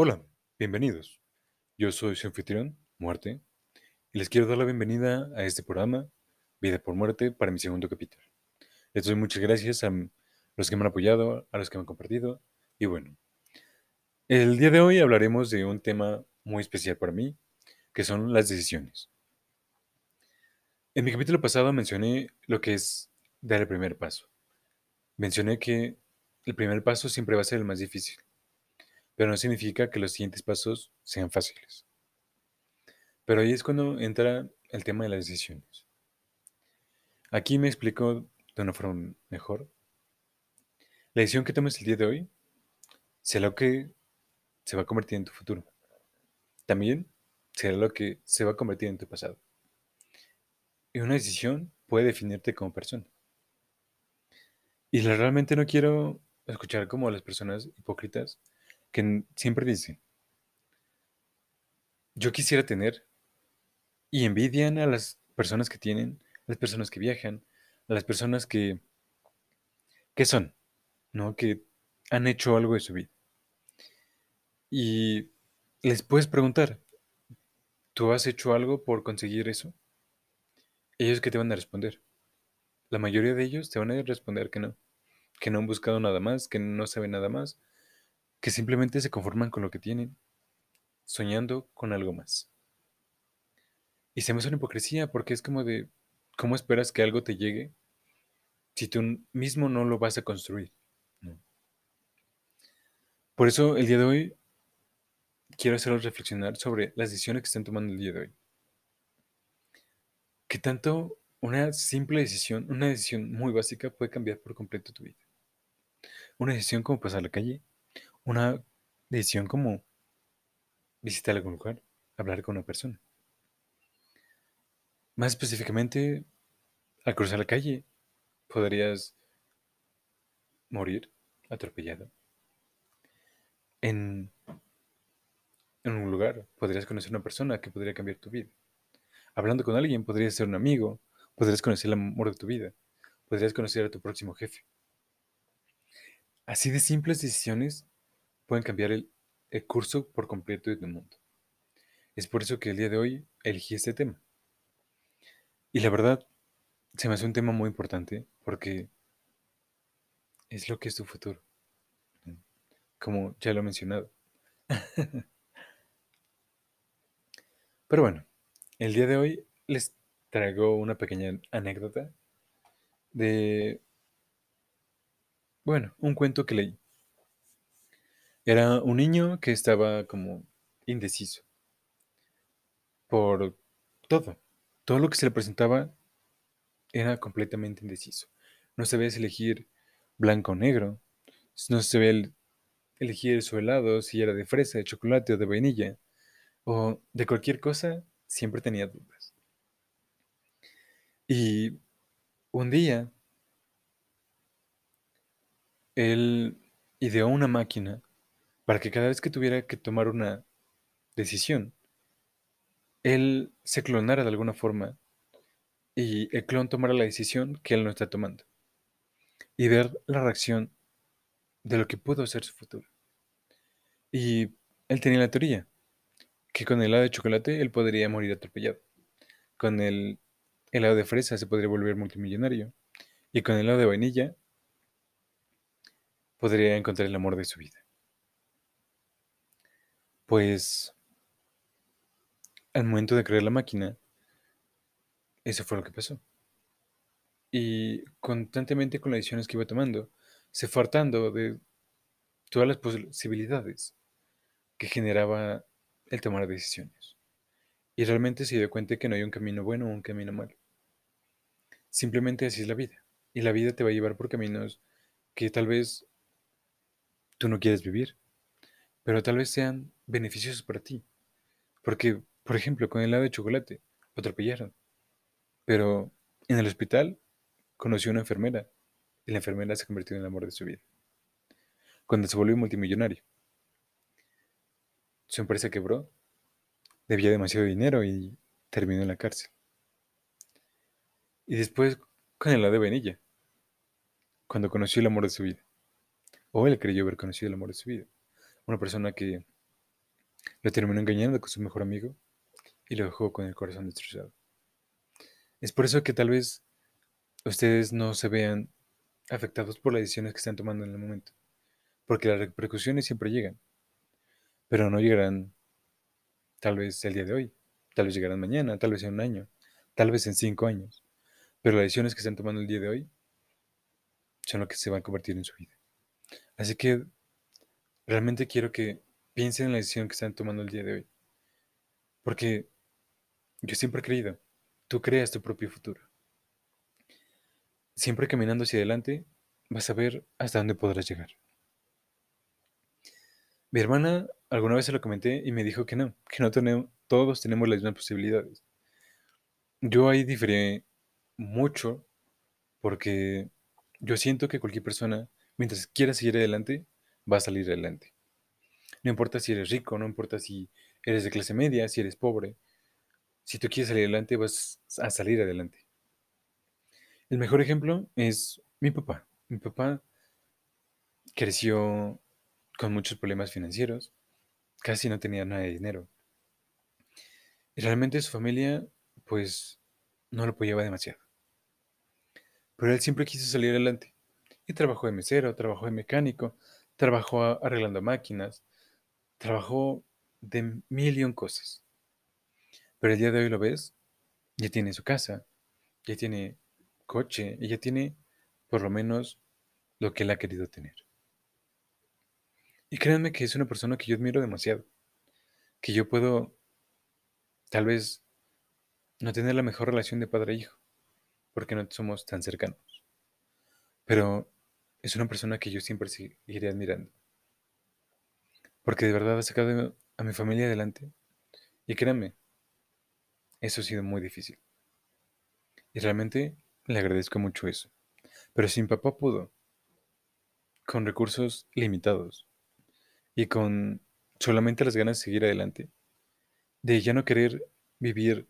Hola, bienvenidos. Yo soy su anfitrión, Muerte, y les quiero dar la bienvenida a este programa, Vida por Muerte, para mi segundo capítulo. Les doy muchas gracias a los que me han apoyado, a los que me han compartido, y bueno, el día de hoy hablaremos de un tema muy especial para mí, que son las decisiones. En mi capítulo pasado mencioné lo que es dar el primer paso. Mencioné que el primer paso siempre va a ser el más difícil pero no significa que los siguientes pasos sean fáciles. Pero ahí es cuando entra el tema de las decisiones. Aquí me explico de una forma mejor. La decisión que tomes el día de hoy será lo que se va a convertir en tu futuro. También será lo que se va a convertir en tu pasado. Y una decisión puede definirte como persona. Y realmente no quiero escuchar como las personas hipócritas que siempre dice, yo quisiera tener, y envidian a las personas que tienen, a las personas que viajan, a las personas que, que son, ¿no? Que han hecho algo de su vida. Y les puedes preguntar, ¿tú has hecho algo por conseguir eso? Ellos que te van a responder. La mayoría de ellos te van a responder que no, que no han buscado nada más, que no saben nada más, que simplemente se conforman con lo que tienen, soñando con algo más. Y se me hace una hipocresía porque es como de, ¿cómo esperas que algo te llegue si tú mismo no lo vas a construir? Por eso el día de hoy quiero hacerlos reflexionar sobre las decisiones que están tomando el día de hoy. Que tanto una simple decisión, una decisión muy básica puede cambiar por completo tu vida. Una decisión como pasar la calle una decisión como visitar algún lugar, hablar con una persona. Más específicamente, al cruzar la calle, podrías morir atropellado. En, en un lugar podrías conocer una persona que podría cambiar tu vida. Hablando con alguien podrías ser un amigo, podrías conocer el amor de tu vida, podrías conocer a tu próximo jefe. Así de simples decisiones pueden cambiar el, curso por completo de tu mundo. Es por eso que el día de hoy elegí este tema. Y la verdad, se me hace un tema muy importante porque es lo que es tu futuro. Como ya lo he mencionado. Pero bueno, el día de hoy les traigo una pequeña anécdota de, bueno, un cuento que leí. Era un niño que estaba como indeciso por todo. Todo lo que se le presentaba era completamente indeciso. No sabía si elegir blanco o negro. No sabía elegir su helado, si era de fresa, de chocolate o de vainilla. O de cualquier cosa, siempre tenía dudas. Y un día, él ideó una máquina para que cada vez que tuviera que tomar una decisión, él se clonara de alguna forma y el clon tomara la decisión que él no está tomando y ver la reacción de lo que pudo ser su futuro. Y él tenía la teoría que con el helado de chocolate él podría morir atropellado. Con el helado de fresa se podría volver multimillonario. Y con el helado de vainilla podría encontrar el amor de su vida. Pues al momento de crear la máquina, eso fue lo que pasó. Y constantemente con las decisiones que iba tomando, se fue hartando de todas las posibilidades que generaba el tomar decisiones. Y realmente se dio cuenta que no hay un camino bueno o un camino malo. Simplemente así es la vida. Y la vida te va a llevar por caminos que tal vez tú no quieres vivir pero tal vez sean beneficiosos para ti. Porque, por ejemplo, con el helado de chocolate, lo atropellaron. Pero en el hospital conoció a una enfermera y la enfermera se convirtió en el amor de su vida. Cuando se volvió multimillonario, su empresa quebró, debía demasiado dinero y terminó en la cárcel. Y después con el helado de vainilla, cuando conoció el amor de su vida. O él creyó haber conocido el amor de su vida una persona que Lo terminó engañando con su mejor amigo y lo dejó con el corazón destrozado. Es por eso que tal vez ustedes no se vean afectados por las decisiones que están tomando en el momento, porque las repercusiones siempre llegan, pero no llegarán tal vez el día de hoy, tal vez llegarán mañana, tal vez en un año, tal vez en cinco años, pero las decisiones que están tomando el día de hoy son lo que se van a convertir en su vida. Así que realmente quiero que piensen en la decisión que están tomando el día de hoy, porque yo siempre he creído, tú creas tu propio futuro. Siempre caminando hacia adelante, vas a ver hasta dónde podrás llegar. Mi hermana alguna vez se lo comenté y me dijo que no, que no tenemos, todos tenemos las mismas posibilidades. Yo ahí diferé mucho porque yo siento que cualquier persona, mientras quiera seguir adelante, va a salir adelante. No importa si eres rico, no importa si eres de clase media, si eres pobre. Si tú quieres salir adelante, vas a salir adelante. El mejor ejemplo es mi papá. Mi papá creció con muchos problemas financieros, casi no tenía nada de dinero. Y realmente su familia, pues, no lo apoyaba demasiado. Pero él siempre quiso salir adelante. Y trabajó de mesero, trabajó de mecánico, trabajó arreglando máquinas, trabajó de mil y un cosas. Pero el día de hoy lo ves, ya tiene su casa, ya tiene coche, y ya tiene por lo menos lo que él ha querido tener. Y créanme que es una persona que yo admiro demasiado. Que yo puedo, tal vez, no tener la mejor relación de padre e hijo, porque no somos tan cercanos. Pero es una persona que yo siempre seguiré admirando. Porque de verdad ha sacado a mi familia adelante. Y créanme, eso ha sido muy difícil. Y realmente le agradezco mucho eso. Pero si mi papá pudo, con recursos limitados, y con solamente las ganas de seguir adelante, de ya no querer vivir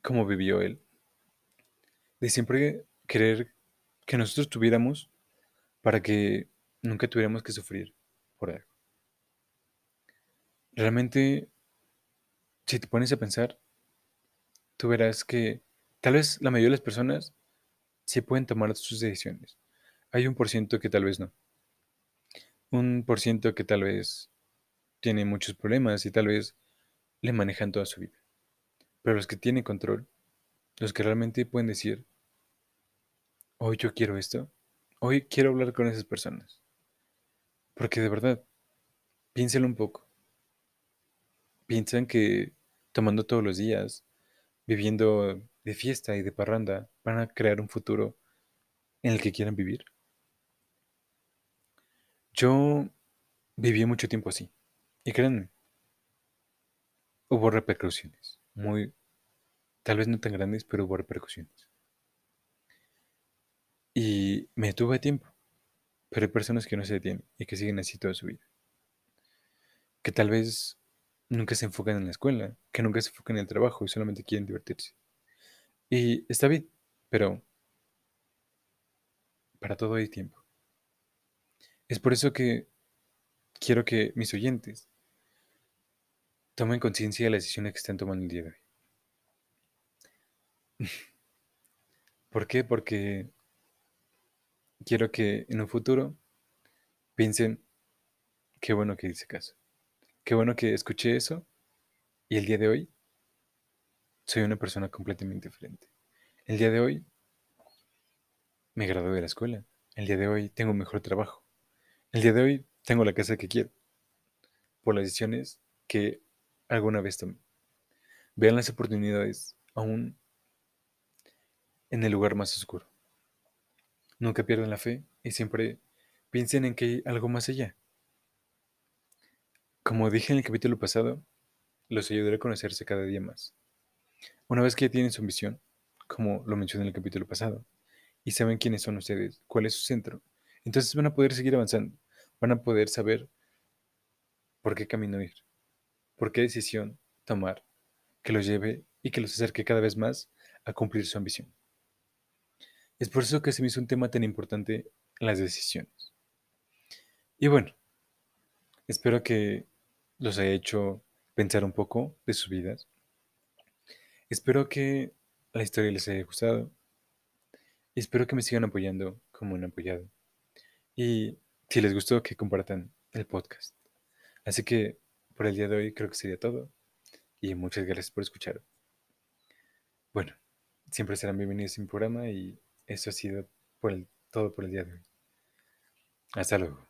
como vivió él, de siempre querer que nosotros tuviéramos para que nunca tuviéramos que sufrir por algo. Realmente, si te pones a pensar, tú verás que tal vez la mayoría de las personas sí pueden tomar sus decisiones. Hay un por ciento que tal vez no un por ciento que tal vez tiene muchos problemas y tal vez le manejan toda su vida. Pero los que tienen control, los que realmente pueden decir, hoy yo quiero esto, hoy quiero hablar con esas personas. Porque de verdad, piénselo un poco. Piensan que tomando todos los días, viviendo de fiesta y de parranda, van a crear un futuro en el que quieran vivir. Yo viví mucho tiempo así. Y créanme, hubo repercusiones. Muy, tal vez no tan grandes, pero hubo repercusiones. Y me detuve tiempo. Pero hay personas que no se detienen y que siguen así toda su vida. Que tal vez nunca se enfocan en la escuela, que nunca se enfocan en el trabajo y solamente quieren divertirse. Y está bien, pero para todo hay tiempo. Es por eso que quiero que mis oyentes tomen conciencia de las decisiones que están tomando el día de hoy. ¿Por qué? Porque quiero que en un futuro piensen, qué bueno que hice caso, qué bueno que escuché eso y el día de hoy soy una persona completamente diferente. El día de hoy me gradué de la escuela, el día de hoy tengo un mejor trabajo, el día de hoy tengo la casa que quiero, por las decisiones que alguna vez tomé. Vean las oportunidades aún en el lugar más oscuro. Nunca pierdan la fe y siempre piensen en que hay algo más allá. Como dije en el capítulo pasado, los ayudaré a conocerse cada día más. Una vez que ya tienen su misión, como lo mencioné en el capítulo pasado, y saben quiénes son ustedes, cuál es su centro, entonces van a poder seguir avanzando van a poder saber por qué camino ir, por qué decisión tomar que los lleve y que los acerque cada vez más a cumplir su ambición. Es por eso que se me hizo un tema tan importante las decisiones. Y bueno, Espero que los haya hecho pensar un poco de sus vidas. Espero que la historia les haya gustado. Espero que me sigan apoyando como han apoyado. Y si les gustó, que compartan el podcast. Así que por el día de hoy creo que sería todo. Y muchas gracias por escuchar. Bueno, siempre serán bienvenidos a mi programa y eso ha sido por el, todo por el día de hoy. Hasta luego.